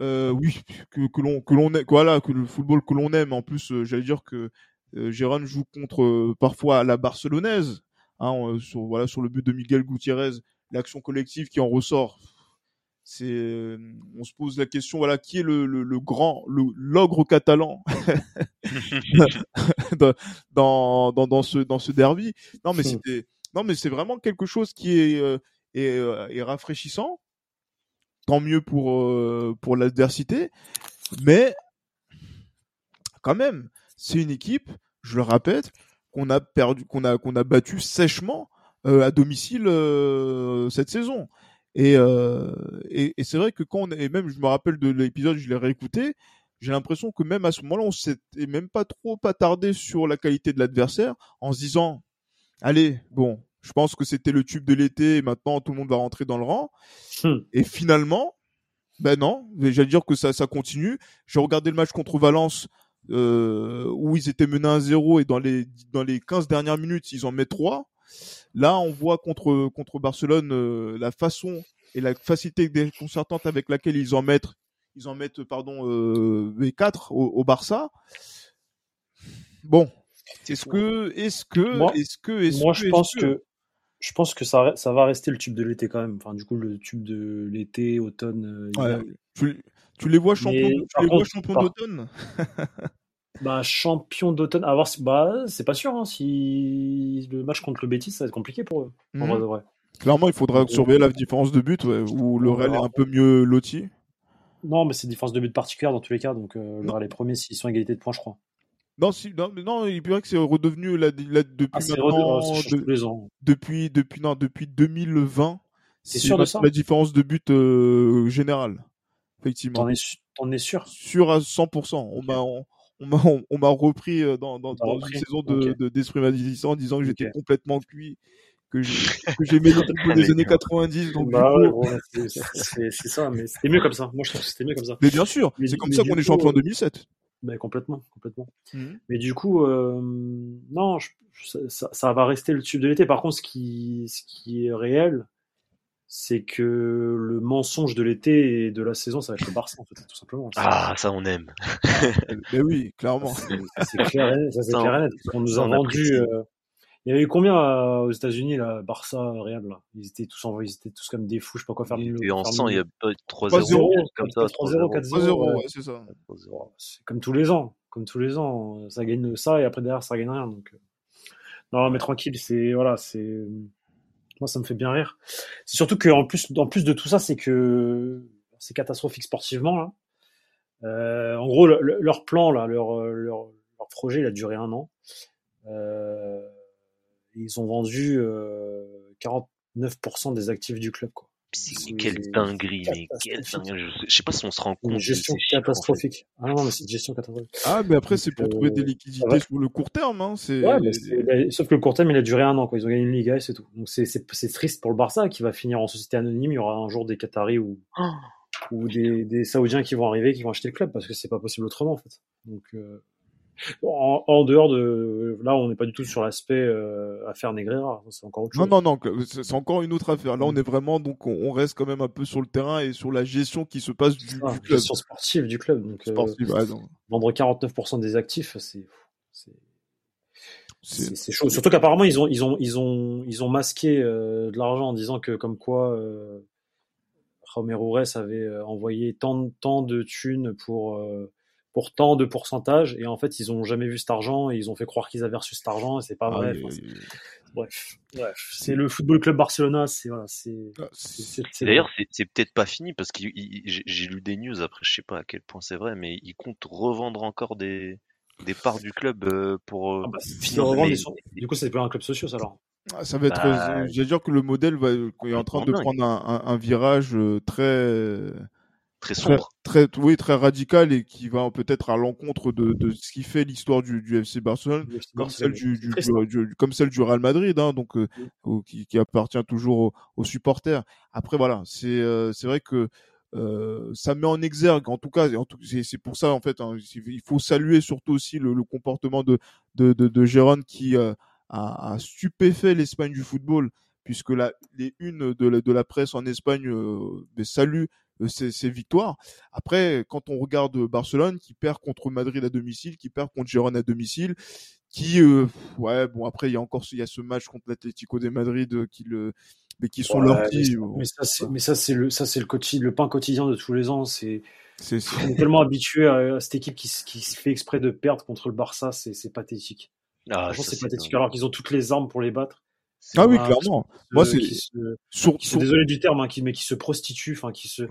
Speaker 1: euh, oui, que, l'on que l'on voilà, que le football que l'on aime. En plus, j'allais dire que euh, joue contre parfois la barcelonaise, hein, sur voilà sur le but de Miguel Gutiérrez, l'action collective qui en ressort c'est, on se pose la question, voilà, qui est le, le, le grand, l'ogre catalan dans, dans, dans, ce, dans ce derby. Non, mais hmm. c'était, non, mais c'est vraiment quelque chose qui est, euh, est, euh, est, rafraîchissant. Tant mieux pour, euh, pour l'adversité. Mais, quand même, c'est une équipe, je le répète, qu'on a perdu, qu'on a, qu'on a battu sèchement à domicile cette saison. Et, euh, et, et c'est vrai que quand on, et même je me rappelle de l'épisode, je l'ai réécouté, j'ai l'impression que même à ce moment-là, on s'était même pas trop attardé sur la qualité de l'adversaire, en se disant, allez, bon, je pense que c'était le tube de l'été, et maintenant tout le monde va rentrer dans le rang. Hmm. Et finalement, ben non, j'allais dire que ça, ça continue. J'ai regardé le match contre Valence, euh, où ils étaient menés à 0 et dans les, dans les 15 dernières minutes, ils en mettent 3. Là, on voit contre contre Barcelone euh, la façon et la facilité déconcertante avec laquelle ils en mettent ils en mettent pardon euh, V4 au, Barça. Bon, est-ce que est-ce que est-ce que est-ce
Speaker 2: moi je pense que, je pense que ça, ça va rester le tube de l'été quand même. Enfin, du coup, le tube de l'été, automne.
Speaker 1: Euh, tu, tu, les vois champions, tu les vois champions d'automne?
Speaker 2: Bah, champion d'automne. À voir, bah, c'est pas sûr. Hein, si le match contre le Betis, ça va être compliqué pour eux. En
Speaker 1: mhm. vrai, Clairement, il faudra surveiller la différence de but, où le Real est un peu mieux loti.
Speaker 2: Non, mais c'est une différence de but particulière dans tous les cas. Donc, euh, le Real est premier s'ils sont à égalité de points, je crois.
Speaker 1: Non, si, non, mais non, il paraît que c'est redevenu la, depuis ah, maintenant, les ans. depuis depuis non depuis 2020. C'est sûr de ça? La différence de but euh, générale, effectivement.
Speaker 2: T'en es, en es sûr?
Speaker 1: Sûr à 100%. On m'a on m'a on, m'a repris euh, dans, une saison de d'esprit de, en disant que j'étais complètement cuit que j'aimais les des années 90 donc
Speaker 2: bah c'est ça mais c'était mieux comme ça. Moi je trouve que c'était mieux comme ça.
Speaker 1: Mais bien sûr c'est comme ça qu'on est champion en 2007
Speaker 2: bah, complètement complètement. Mmh. mais du coup euh, non ça, ça, va rester le tube de l'été. Par contre ce qui ce qui est réel c'est que le mensonge de l'été et de la saison, ça va être le Barça, en fait, tout simplement.
Speaker 3: Ah, ça, on aime.
Speaker 1: Mais oui, clairement.
Speaker 2: C'est clair, ça c'est clair et net. On nous a vendu. Euh, il y avait eu combien euh, aux États-Unis, là, Barça, Real, là? Ils étaient tous envoyés, ils étaient tous comme des fous, je sais pas quoi faire.
Speaker 3: Et en 100, il y a pas 3-0, comme ça. 3-0,
Speaker 1: 4-0. Ouais, c'est ça.
Speaker 2: C'est comme tous les ans. Comme tous les ans. Ça gagne ça et après derrière, ça gagne rien. Donc, euh. non, mais tranquille, c'est, voilà, c'est, moi, ça me fait bien rire. C'est surtout qu'en plus, en plus de tout ça, c'est que c'est catastrophique sportivement. Là. Euh, en gros, leur plan, là, leur, leur, leur, projet, il a duré un an. Euh, ils ont vendu euh, 49% des actifs du club. Quoi.
Speaker 3: Quelle dinguerie, mais quelle dinguerie. Je sais pas si on se rend compte.
Speaker 2: Une gestion catastrophique. Ah non, mais c'est une gestion catastrophique.
Speaker 1: Ah, mais après, c'est pour trouver des euh, liquidités sur le court terme. Hein.
Speaker 2: Ouais, mais sauf que le court terme, il a duré un an. Quoi. Ils ont gagné une Liga et c'est tout. Donc c'est triste pour le Barça qui va finir en société anonyme. Il y aura un jour des Qataris ou, oh. ou des, des Saoudiens qui vont arriver, qui vont acheter le club parce que c'est pas possible autrement en fait. Donc. Euh... En, dehors de là, on n'est pas du tout sur l'aspect euh, affaire Negreira. C'est encore autre chose.
Speaker 1: Non, non, non, c'est encore une autre affaire. Là, on est vraiment donc on reste quand même un peu sur le terrain et sur la gestion qui se passe du, club.
Speaker 2: Gestion sportive du club. Donc, euh, vendre 49% des actifs, c'est c'est chaud. Surtout qu'apparemment ils ont ils ont ils ont ils ont masqué euh, de l'argent en disant que comme quoi euh, Romero avait envoyé tant tant de thunes pour euh, pour tant de pourcentage et en fait ils ont jamais vu cet argent et ils ont fait croire qu'ils avaient reçu cet argent et c'est pas vrai. bref, bref, c'est le football club Barcelona, c'est voilà, c'est.
Speaker 3: Ah, d'ailleurs c'est peut-être pas fini parce que j'ai lu des news après je sais pas à quel point c'est vrai mais ils comptent revendre encore des des parts du club euh, pour euh, ah bah,
Speaker 2: financer. Du coup c'est pas un club social alors.
Speaker 1: Ah, ça va être. Bah, euh, J'ai dire que le modèle va, est en train de prendre un, un, un virage très
Speaker 3: très sombre.
Speaker 1: Très, oui, très radical et qui va peut-être à l'encontre de, de, ce qui fait l'histoire du, du, FC Barcelone, comme, celle du, du, comme celle du Real Madrid, hein, donc euh, qui, qui, appartient toujours aux, supporters. Après, voilà, c'est euh, c'est vrai que euh, ça met en exergue, en tout cas, c'est pour ça en fait, hein, il faut saluer surtout aussi le, le comportement de de, de, de Gérone qui a, a, stupéfait l'Espagne du football puisque la, les unes de la, de la presse en Espagne euh, saluent euh, ces, victoires. Après, quand on regarde Barcelone qui perd contre Madrid à domicile, qui perd contre Gérone à domicile, qui euh, ouais bon après il y a encore il y a ce match contre l'Atlético de Madrid euh, qui le mais qui sont leurs petits.
Speaker 2: Mais, ça, c'est le, ça, c'est le, le pain quotidien de tous les ans. C'est, c'est, on est tellement habitué à, cette équipe qui, qui se fait exprès de perdre contre le Barça, c'est, pathétique. Ah, c'est pathétique. Alors qu'ils ont toutes les armes pour les battre.
Speaker 1: Ah oui, clairement. Moi, c'est.
Speaker 2: Désolé du terme, hein, qui, mais qui se prostitue, enfin, qui se.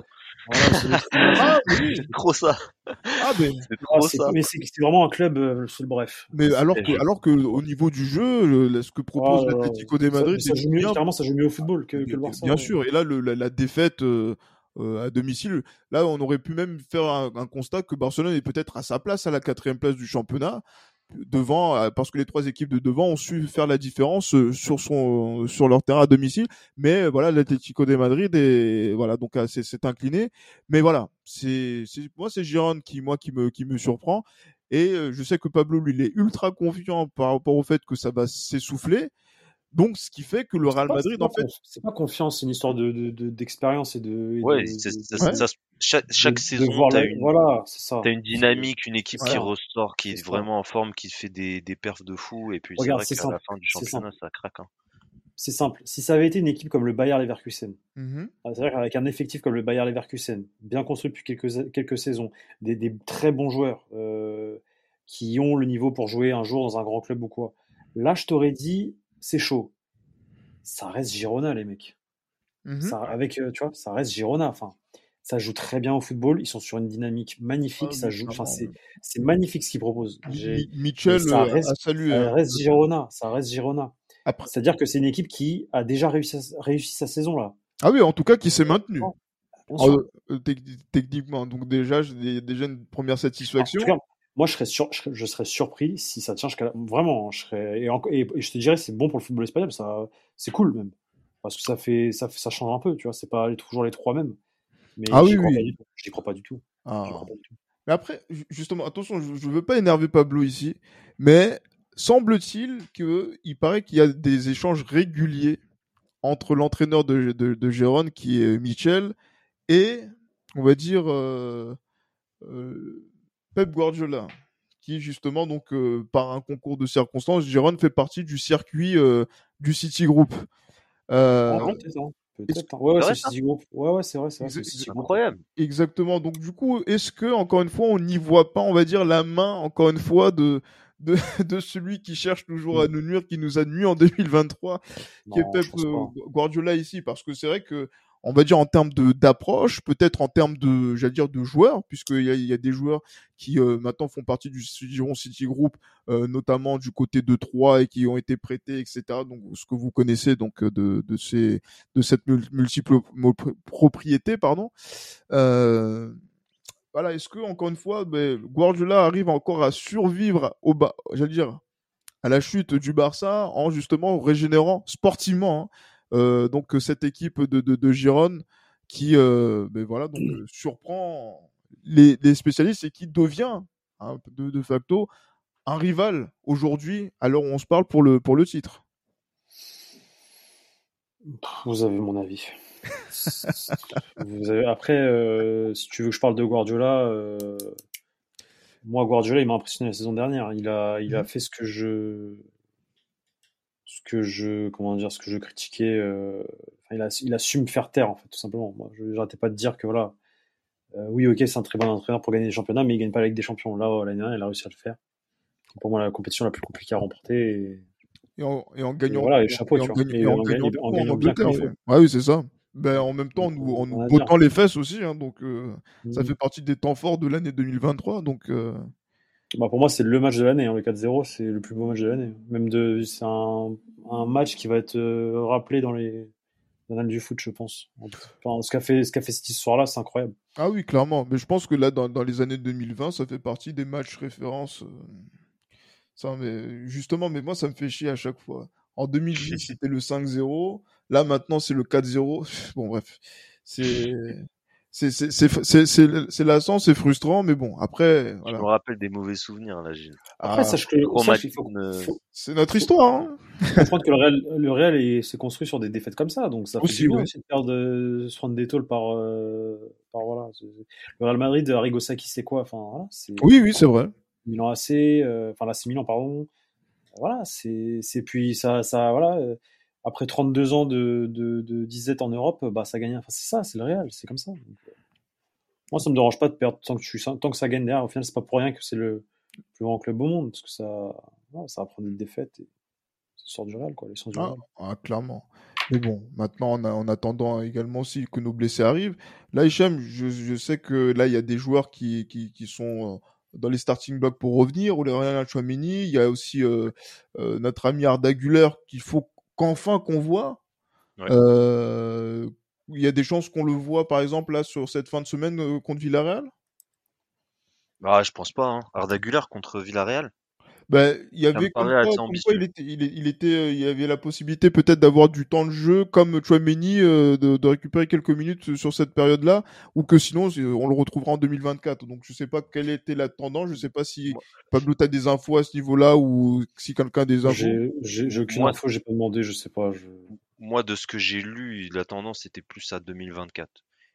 Speaker 3: ah, oui. C'est trop ça.
Speaker 2: Ah, mais c'est trop ça. Mais c'est vraiment un club, euh, le bref.
Speaker 1: Mais alors que, alors que, au niveau du jeu, ce que propose ah, l'Atlético de Madrid,
Speaker 2: ça, joue mieux, clairement, ça joue mieux au football que, que le Barça.
Speaker 1: Bien sûr. Et là, le, la, défaite. Euh, euh, à domicile. Là, on aurait pu même faire un, un constat que Barcelone est peut-être à sa place à la quatrième place du championnat, devant euh, parce que les trois équipes de devant ont su faire la différence euh, sur son sur leur terrain à domicile. Mais euh, voilà l'Atlético de Madrid et voilà donc c'est incliné. Mais voilà c'est moi c'est Giron qui moi qui me qui me surprend. Et je sais que Pablo lui il est ultra confiant par rapport au fait que ça va s'essouffler donc, ce qui fait que le Real Madrid, en fait,
Speaker 2: c'est pas confiance, c'est une histoire de d'expérience et de.
Speaker 3: ouais, Ça, chaque, chaque saison, t'as une, voilà, ça. As une dynamique, une équipe qui ressort, qui est, vraiment en forme, qui fait des, des perfs de fou, et puis c'est vrai qu'à la fin du championnat, ça craque. Hein.
Speaker 2: C'est simple. Si ça avait été une équipe comme le Bayer Leverkusen, mmh ah, c'est vrai qu'avec un effectif comme le Bayer Leverkusen, bien construit depuis quelques, quelques saisons, des, des très bons joueurs euh, qui ont le niveau pour jouer un jour dans un grand club ou quoi, là, je t'aurais dit, c'est chaud. Ça reste Girona, les mecs. Mmh ça, avec, euh, tu vois, ça reste Girona. Enfin, ça joue très bien au football. Ils sont sur une dynamique magnifique. Ah ça joue. Enfin, c'est magnifique ce qu'ils proposent.
Speaker 1: Mitchell ça euh, reste,
Speaker 2: ça reste Girona. Ça reste Girona. C'est-à-dire que c'est une équipe qui a déjà réussi, réussi sa saison là.
Speaker 1: Ah oui, en tout cas, qui s'est maintenue. Euh, techniquement, donc déjà, j'ai déjà une première satisfaction
Speaker 2: moi, je serais, je, serais surpris si ça tient jusqu'à vraiment. Je serais et, et, je te dirais, c'est bon pour le football espagnol. Ça, c'est cool même parce que ça fait, ça ça change un peu. Tu vois, c'est pas toujours les trois mêmes. Mais ah oui, oui. je n'y crois pas du tout. Ah.
Speaker 1: Mais après, justement, attention, je ne veux pas énerver Pablo ici, mais semble-t-il qu'il paraît qu'il y a des échanges réguliers entre l'entraîneur de, de, de Gérone, qui est Michel, et, on va dire, euh, euh, Pep Guardiola, qui justement, donc, euh, par un concours de circonstances, Jérôme fait partie du circuit euh, du City Group.
Speaker 2: Euh, ah, Peut-être. Ouais, ouais, c'est Group. Ouais, ouais, c'est vrai, c'est
Speaker 3: incroyable.
Speaker 1: Exactement. Donc, du coup, est-ce que, encore une fois, on n'y voit pas, on va dire, la main, encore une fois, de, de, de celui qui cherche toujours à nous nuire, qui nous a nuit en 2023, qui est Pep Guardiola ici? Parce que c'est vrai que on va dire en termes de d'approche, peut-être en termes de, j'allais dire de joueurs, puisqu'il y a, y a des joueurs qui euh, maintenant font partie du Giron City Group, euh, notamment du côté de Troyes et qui ont été prêtés, etc. Donc ce que vous connaissez donc de, de ces de cette multiple propriété, pardon. Euh, voilà, est-ce que encore une fois, ben, Guardiola arrive encore à survivre au bas, j'allais dire à la chute du Barça en justement régénérant sportivement. Hein, euh, donc cette équipe de, de, de Gironne qui euh, ben voilà donc euh, surprend les, les, spécialistes et qui devient hein, de, de, facto un rival aujourd'hui alors on se parle pour le pour le titre.
Speaker 2: Vous avez mon avis. Vous avez... Après, euh, si tu veux que je parle de Guardiola, euh... moi Guardiola il m'a impressionné la saison dernière. Il a il a mmh. fait ce que je ce que je comment dire ce que je critiquais euh, il, a, il a su me faire taire en fait tout simplement moi je n'arrêtais pas de dire que voilà euh, oui ok c'est un très bon entraîneur pour gagner des championnats mais il gagne pas avec des champions là l'année dernière il a réussi à le faire pour moi la compétition la plus compliquée à remporter
Speaker 1: et, en, et en, gagnant
Speaker 2: voilà et chapeau et en,
Speaker 1: et en, gagnant, en gagnant bien ouais. oui c'est ça ben, en même temps, nous, en nous bottant les fesses aussi, hein, donc euh, ça mmh. fait partie des temps forts de l'année 2023. Donc,
Speaker 2: bah pour moi, c'est le match de l'année. Hein. Le 4-0, c'est le plus beau match de l'année. Même de, c'est un, un, match qui va être euh, rappelé dans les annales du foot, je pense. Enfin, ce qu'a fait, ce qu'a fait cette histoire-là, c'est incroyable.
Speaker 1: Ah oui, clairement. Mais je pense que là, dans, dans, les années 2020, ça fait partie des matchs références. Euh, ça, mais justement, mais moi, ça me fait chier à chaque fois. En 2010, c'était le 5-0. Là, maintenant, c'est le 4-0. Bon, bref. C'est c'est lassant, c'est frustrant, mais bon, après.
Speaker 3: Voilà. Je me rappelle des mauvais souvenirs, là, Gilles.
Speaker 2: Après, ah, sache que
Speaker 1: c'est notre histoire. Hein.
Speaker 2: comprendre que le Real, le Real s'est construit sur des défaites comme ça, donc ça fait aussi, aussi de perdre, de se prendre des tôles par, euh, par voilà. Le Real Madrid, Arrigo Sacchi, c'est quoi? Enfin, voilà,
Speaker 1: Oui, oui, c'est vrai.
Speaker 2: Milan AC, euh, enfin là, c'est Milan, pardon. Voilà, c'est puis ça, ça, voilà. Euh, après 32 ans de, de, de disette en Europe, bah, ça gagne. Enfin, c'est ça, c'est le Real, c'est comme ça. Euh, moi, ça me dérange pas de perdre tant que, tu, tant que ça gagne derrière. Au final, c'est pas pour rien que c'est le plus grand club au monde, parce que ça, ça va prendre une défaite et ça sort du Real, quoi, les du
Speaker 1: ah,
Speaker 2: Real.
Speaker 1: Ah, clairement. Mais bon, maintenant, en, en, attendant également aussi que nos blessés arrivent, là, Hicham, je, je sais que là, il y a des joueurs qui, qui, qui sont euh, dans les starting blocks pour revenir, ou les Real Chouamini, il y a aussi euh, euh, notre ami Arda Güler qu'il faut qu'enfin qu'on voit. Euh, il y a des chances qu'on le voit, par exemple, là, sur cette fin de semaine euh, contre Villarreal?
Speaker 3: Bah, je pense pas. Hein. Arda Güler contre Villarreal
Speaker 1: ben, il y avait comme quoi, il était, il, était, euh, il y avait la possibilité peut-être d'avoir du temps de jeu comme Chouameni euh, de, de, récupérer quelques minutes sur cette période-là, ou que sinon on le retrouvera en 2024. Donc je sais pas quelle était la tendance, je sais pas si Pablo t'as des infos à ce niveau-là ou si quelqu'un a des infos.
Speaker 2: J'ai aucune info, j'ai pas demandé, je sais pas. Je...
Speaker 3: Moi, de ce que j'ai lu, la tendance était plus à 2024.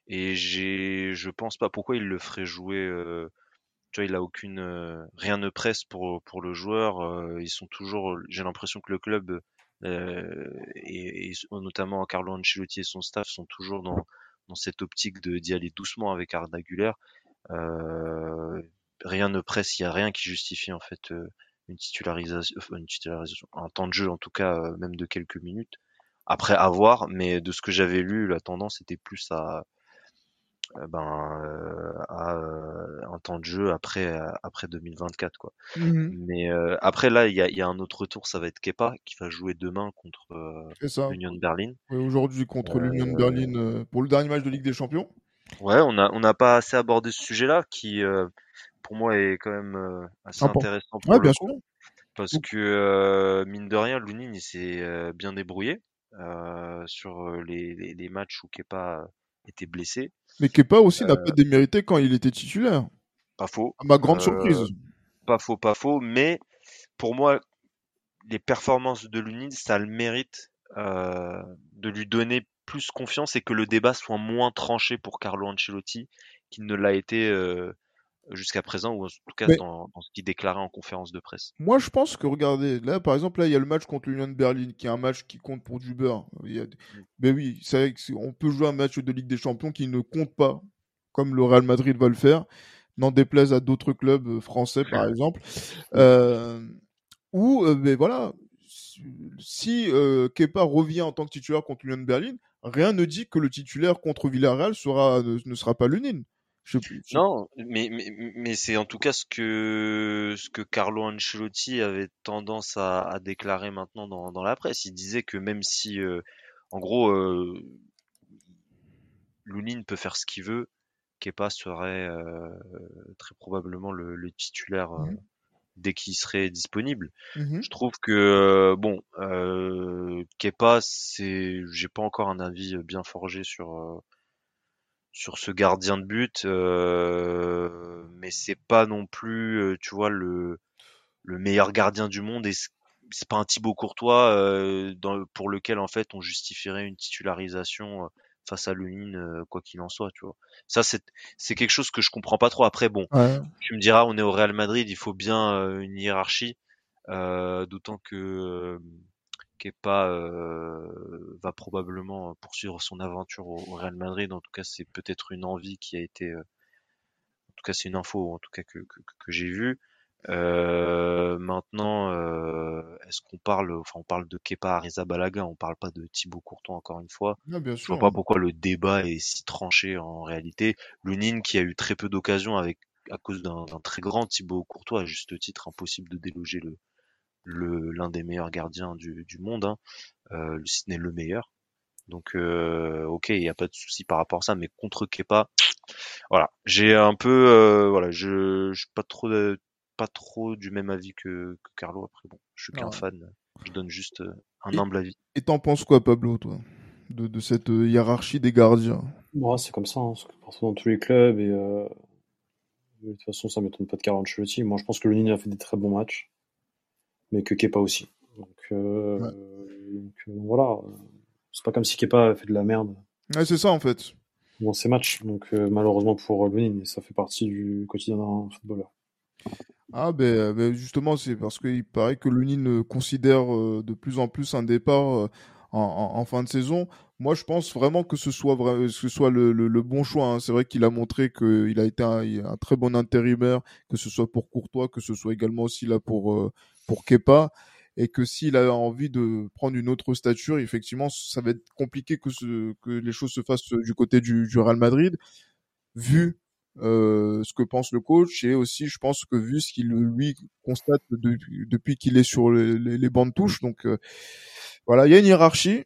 Speaker 3: Et j'ai, je pense pas pourquoi il le ferait jouer. Euh tu vois, il a aucune, euh, rien ne presse pour pour le joueur. Euh, ils sont toujours, j'ai l'impression que le club euh, et, et, notamment Carlo Ancelotti et son staff sont toujours dans dans cette optique de d'y aller doucement avec Arda Güler. rien ne presse, il y a rien qui justifie en fait une titularisation, une titularisation, un temps de jeu en tout cas même de quelques minutes. Après avoir, mais de ce que j'avais lu, la tendance était plus à ben, euh, à euh, un temps de jeu après après 2024 quoi. Mmh Mais après là il y a, y a, un autre retour, ça va être Kepa qui va jouer demain contre l'Union Berlin.
Speaker 1: Aujourd'hui contre l'Union Berlin pour le dernier match de Ligue des Champions.
Speaker 3: Ouais, on a on n'a pas assez abordé ce sujet-là qui pour moi est quand même assez intéressant pour le coup, parce que mine de rien, Lounine il s'est bien débrouillé sur les, les, les, matchs où Kepa était blessé.
Speaker 1: Mais Kepa aussi n'a pas démérité quand il était titulaire.
Speaker 3: Pas faux.
Speaker 1: À ma grande surprise.
Speaker 3: Pas faux, pas faux. Mais pour moi, les performances de Lunid, ça a le mérite euh, de lui donner plus confiance et que le débat soit moins tranché pour Carlo Ancelotti qu'il ne l'a été euh, jusqu'à présent, ou en tout cas dans, ce qu'il déclarait en conférence de presse?
Speaker 1: Moi, je pense que, regardez, là, par exemple, là, il y a le match contre l'Union de Berlin, qui est un match qui compte pour du beurre. Il mm. Mais oui, c'est on peut jouer un match de Ligue des Champions qui ne compte pas, comme le Real Madrid va le faire, n'en déplaise à d'autres clubs euh, français, par exemple. Euh, ou, euh, mais voilà, si euh, Kepa revient en tant que titulaire contre l'Union de Berlin, rien ne dit que le titulaire contre Villarreal sera, ne, sera pas
Speaker 3: Non, mais, mais, mais c'est en tout cas ce que, ce que Carlo Ancelotti avait tendance à, à déclarer maintenant dans, dans, la presse. Il disait que même si, euh, en gros, euh, Lounine peut faire ce qu'il veut, Kepa serait euh, très probablement le, le titulaire euh, mmh dès qu'il serait disponible. Mmh Je trouve que euh, bon, euh, Kepa, c'est, j'ai pas encore un avis bien forgé sur sur ce gardien de but, euh, mais c'est pas non plus, euh, tu vois, le, le meilleur gardien du monde et c'est pas un Thibaut Courtois euh, dans, pour lequel en fait on justifierait une titularisation face à Lunine, quoi qu'il en soit, tu vois. Ça c'est c'est quelque chose que je comprends pas trop. Après bon, tu me diras, on est au Real Madrid, il faut bien une hiérarchie, d'autant que Kepa euh, va probablement poursuivre son aventure au, Real Madrid. En tout cas, c'est peut-être une envie qui a été, euh, en tout cas, c'est une info, en tout cas que, que, que j'ai vue. Euh, maintenant, euh, est-ce qu'on parle, enfin, on parle de Kepa Arrizabalaga, on parle pas de Thibaut Courtois encore une fois.
Speaker 1: Non, bien
Speaker 3: sûr. Je vois pas pourquoi le débat est si tranché en réalité. Lunine qui a eu très peu d'occasions avec à cause d'un très grand Thibaut Courtois, à juste titre, impossible de déloger le l'un des meilleurs gardiens du, du monde, hein, euh, si ce n'est le meilleur. Donc euh, ok, il n'y a pas de souci par rapport à ça, mais contre Kepa, voilà, j'ai un peu, euh, voilà, je, je suis pas trop, pas trop du même avis que, que Carlo. Après bon, je suis qu'un fan, je donne juste euh, un humble avis.
Speaker 1: Et t'en penses quoi, Pablo, toi, de, de cette euh, hiérarchie des gardiens?
Speaker 2: Moi, c'est comme ça, hein, c'est dans tous les clubs et euh, de toute façon, ça m'étonne pas de 40 aussi. Moi, je pense que le Nini a fait des très bons matchs mais que Kepa aussi. Donc, euh, donc euh, voilà, c'est pas comme si Kepa fait de la merde.
Speaker 1: Ouais, c'est ça en fait.
Speaker 2: Dans ces matchs, donc euh, malheureusement pour Lunin, ça fait partie du quotidien d'un footballeur.
Speaker 1: Ah ben, ben justement c'est parce qu'il paraît que Lunin considère de plus en plus un départ en, fin de saison. Moi, je pense vraiment que ce soit, que ce soit le, le, bon choix. Hein. C'est vrai qu'il a montré qu'il a été un, très bon intérimaire, que ce soit pour Courtois, que ce soit également aussi là pour, euh, pour Kepa. Et que s'il a envie de prendre une autre stature, effectivement, ça va être compliqué que, ce, que les choses se fassent du côté du, du Real Madrid, vu euh, ce que pense le coach et aussi je pense que vu ce qu'il lui constate depuis qu'il est sur les, les, bancs de touche donc euh, voilà il y a une hiérarchie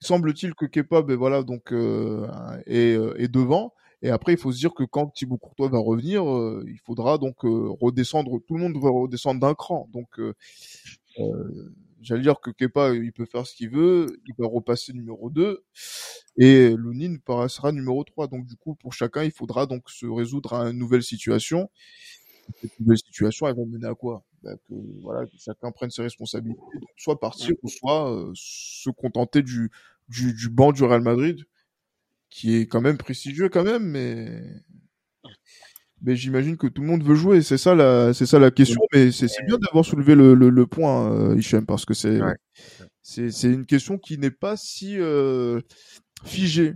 Speaker 1: semble-t-il que Kepa ben voilà donc euh, est, est, devant et après il faut se dire que quand Thibaut Courtois va revenir il faudra donc redescendre tout le monde va redescendre d'un cran donc j'allais dire que Kepa, il peut faire ce qu'il veut, il peut repasser numéro 2, et Lounine passera numéro 3. Donc, du coup, pour chacun, il faudra donc se résoudre à une nouvelle situation. Cette nouvelle situation, elle va mener à quoi? Bah, que, voilà, que chacun prenne ses responsabilités, soit partir, ou soit euh, se contenter du, du, du banc du Real Madrid, qui est quand même prestigieux quand même, mais mais j'imagine que tout le monde veut jouer. C'est ça la, c'est ça la question. Mais c'est bien d'avoir soulevé le, le, le point, euh, Hichem, parce que c'est, c'est, c'est une question qui n'est pas si euh, figée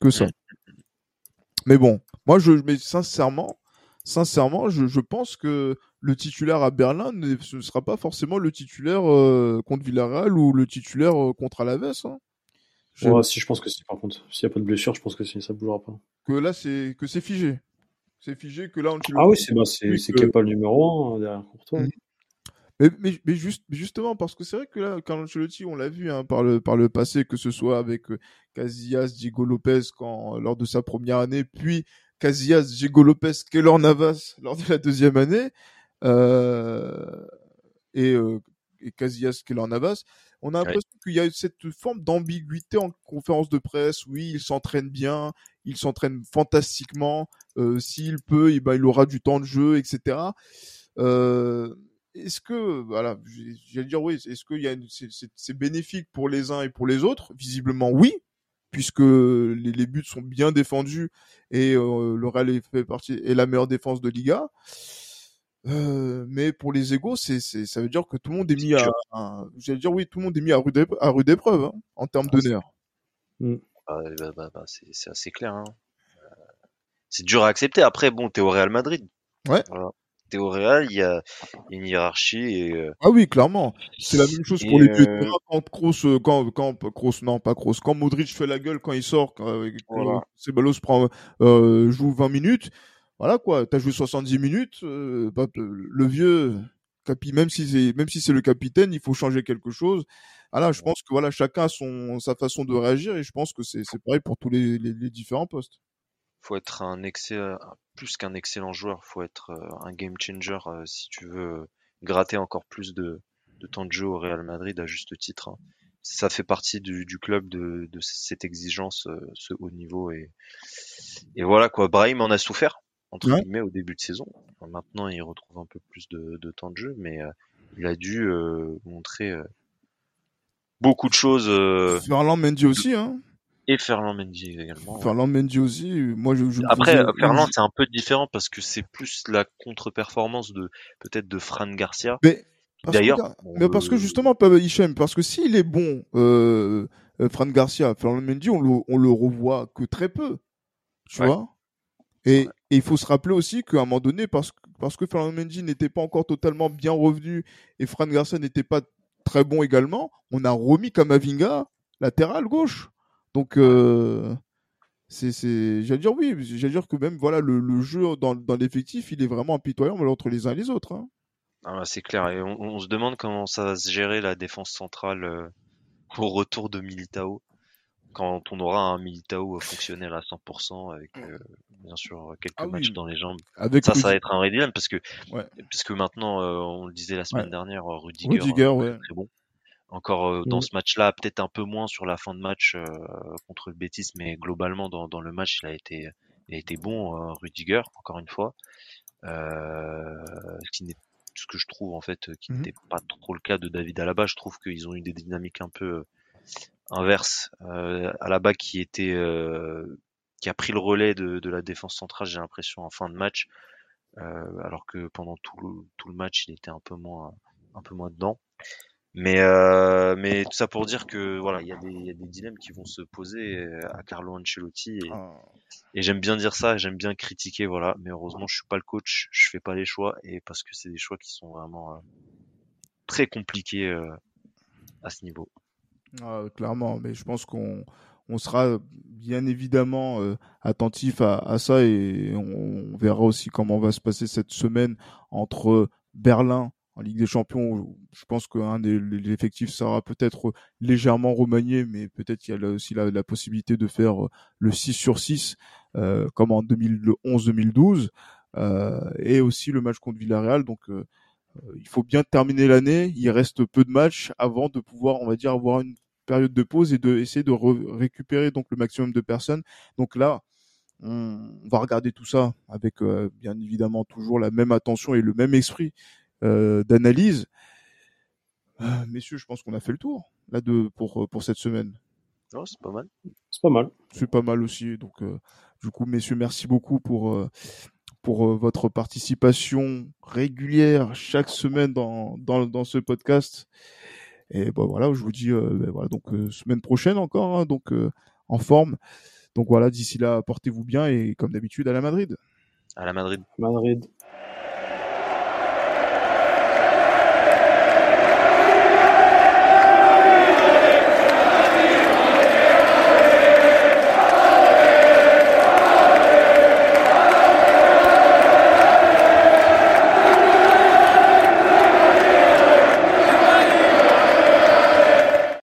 Speaker 1: que ça. Mais bon, moi, je, mais sincèrement, sincèrement, je, je pense que le titulaire à Berlin ne, ce ne sera pas forcément le titulaire euh, contre Villarreal ou le titulaire euh, contre Alaves. Hein.
Speaker 2: Je... si, je pense que si, par contre. S'il n'y a pas de blessure, je pense que si, ça bougera pas.
Speaker 1: Que là, c'est, que c'est figé. C'est figé que là, on
Speaker 2: Ah oui, c'est bah, c'est pas le numéro 1 hein, derrière Courtois. Mmh.
Speaker 1: Mais, mais, mais juste, justement, parce que c'est vrai que là, quand Ancelotti, on l'a vu hein, par, le, par le passé, que ce soit avec euh, Casillas, Diego Lopez quand, lors de sa première année, puis Casillas, Diego Lopez, Keylor Navas lors de la deuxième année, euh, et, euh, et Casillas, Keylor Navas, on a l'impression qu'il y a cette forme d'ambiguïté en conférence de presse. Oui, il s'entraîne bien, il s'entraîne fantastiquement. Euh, S'il peut, eh ben, il aura du temps de jeu, etc. Euh, est-ce que, voilà, j'allais dire oui, est-ce qu'il y a c'est bénéfique pour les uns et pour les autres? Visiblement oui, puisque les, les buts sont bien défendus et euh, le Real est fait partie est la meilleure défense de Liga. Euh, mais pour les égaux, c'est, c'est, ça veut dire que tout le monde est mis à, j'allais dire oui, tout le monde est mis à rude, à rude épreuve hein, en termes ah, d'honneur.
Speaker 3: Mmh. Bah, bah, bah, bah, c'est, c'est assez clair. Hein. Euh, c'est dur à accepter. Après, bon, t'es au Real Madrid.
Speaker 1: Ouais.
Speaker 3: Voilà. T'es au Real, il y a une hiérarchie. Et, euh...
Speaker 1: Ah oui, clairement. C'est la même chose pour les deux euh... quand Kroos, quand, quand Kroos, non pas Kroos, quand Modric fait la gueule quand il sort, quand, voilà. Ceballos prend euh, joue 20 minutes voilà quoi, t'as joué 70 minutes, euh, le vieux, capi, même si c'est même si c'est le capitaine, il faut changer quelque chose. Alors, je pense que voilà, chacun a son sa façon de réagir et je pense que c'est c'est pareil pour tous les, les, les, différents postes.
Speaker 3: Faut être un excellent, plus qu'un excellent joueur, faut être euh, un game changer euh, si tu veux gratter encore plus de, de temps de jeu au Real Madrid à juste titre. Hein. Ça fait partie du, du club de, de cette exigence, euh, ce haut niveau et et voilà quoi. Brahim en a souffert entre guillemets au début de saison. Maintenant, il retrouve un peu plus de, de temps de jeu, mais euh, il a dû euh, montrer euh, beaucoup de choses.
Speaker 1: Ferland Mendy aussi, hein.
Speaker 3: Et Ferland Mendy également.
Speaker 1: Ferland Mendy aussi. Moi, je, je
Speaker 3: Après, Ferland, c'est un peu différent parce que c'est plus la contre-performance de peut-être de Fran Garcia.
Speaker 1: Mais d'ailleurs, mais parce que justement, Hichem, parce que s'il est bon, euh, Fran Garcia, Ferland Mendy, on le, on le revoit que très peu. Tu vois et, il faut se rappeler aussi qu'à un moment donné, parce, parce que Fernando Mendy n'était pas encore totalement bien revenu et Fran Garcia n'était pas très bon également, on a remis Kamavinga latéral gauche. Donc, euh, c'est, c'est, j'allais dire oui, j'allais dire que même voilà le, le jeu dans, dans l'effectif, il est vraiment impitoyable entre les uns et les autres. Hein.
Speaker 3: Ah, c'est clair. Et on, on, se demande comment ça va se gérer la défense centrale euh, au retour de Militao quand on aura un Militao fonctionnel à 100% avec euh, bien sûr quelques ah matchs dans les jambes. Avec ça, ça va être un vrai dilemme parce que ouais. puisque maintenant euh, on le disait la semaine ouais. dernière, Rudiger,
Speaker 1: Rudiger
Speaker 3: euh,
Speaker 1: ouais.
Speaker 3: très bon. Encore euh, dans mmh. ce match-là, peut-être un peu moins sur la fin de match contre le Betis, mais globalement dans, dans, le match, il a été, il a été bon, Rudiger, encore une fois. ce qui n'est ce que je trouve en fait qui mmh. n'était pas trop le cas de David Alaba. Je trouve qu'ils ont eu des dynamiques un peu inverse euh, à la bas qui était euh, qui a pris le relais de, de la défense centrale j'ai l'impression en fin de match euh, alors que pendant tout le, tout le match il était un peu moins un peu moins dedans Mais, euh, mais tout ça pour dire que voilà, il y, a des, dilemmes qui vont se poser à Carlo Ancelotti et, j'aime bien dire ça, j'aime bien critiquer, voilà. Mais heureusement, je suis pas le coach, je fais pas les choix et parce que c'est des choix qui sont vraiment très compliqués à ce niveau.
Speaker 1: Ah, clairement, mais je pense qu'on on sera bien évidemment euh, attentif à, à ça et on, verra aussi comment va se passer cette semaine entre Berlin en Ligue des Champions. Je pense qu'un des les effectifs sera peut-être légèrement remanié, mais peut-être il y a aussi la, possibilité de faire euh, le 6 sur 6 euh, comme en 2011-2012 euh, et aussi le match contre Villarreal. Donc euh, euh, il faut bien terminer l'année. Il reste peu de matchs avant de pouvoir, on va dire, avoir une période de pause et de essayer de re- récupérer donc le maximum de personnes. Donc là, on, va regarder tout ça avec euh, bien évidemment toujours la même attention et le même esprit euh, d'analyse. Euh, messieurs, je pense qu'on a fait le tour là de pour pour cette semaine.
Speaker 3: Oh, c'est pas mal.
Speaker 2: C'est pas mal.
Speaker 1: C'est pas mal aussi. Donc euh, du coup, messieurs, merci beaucoup pour euh, pour euh, votre participation régulière chaque semaine dans dans, dans ce podcast. Et ben voilà, je vous dis euh, ben voilà donc euh, semaine prochaine encore, hein, donc euh, en forme. Donc voilà, d'ici là, portez-vous bien et comme d'habitude à la Madrid.
Speaker 3: À la Madrid.
Speaker 2: Madrid.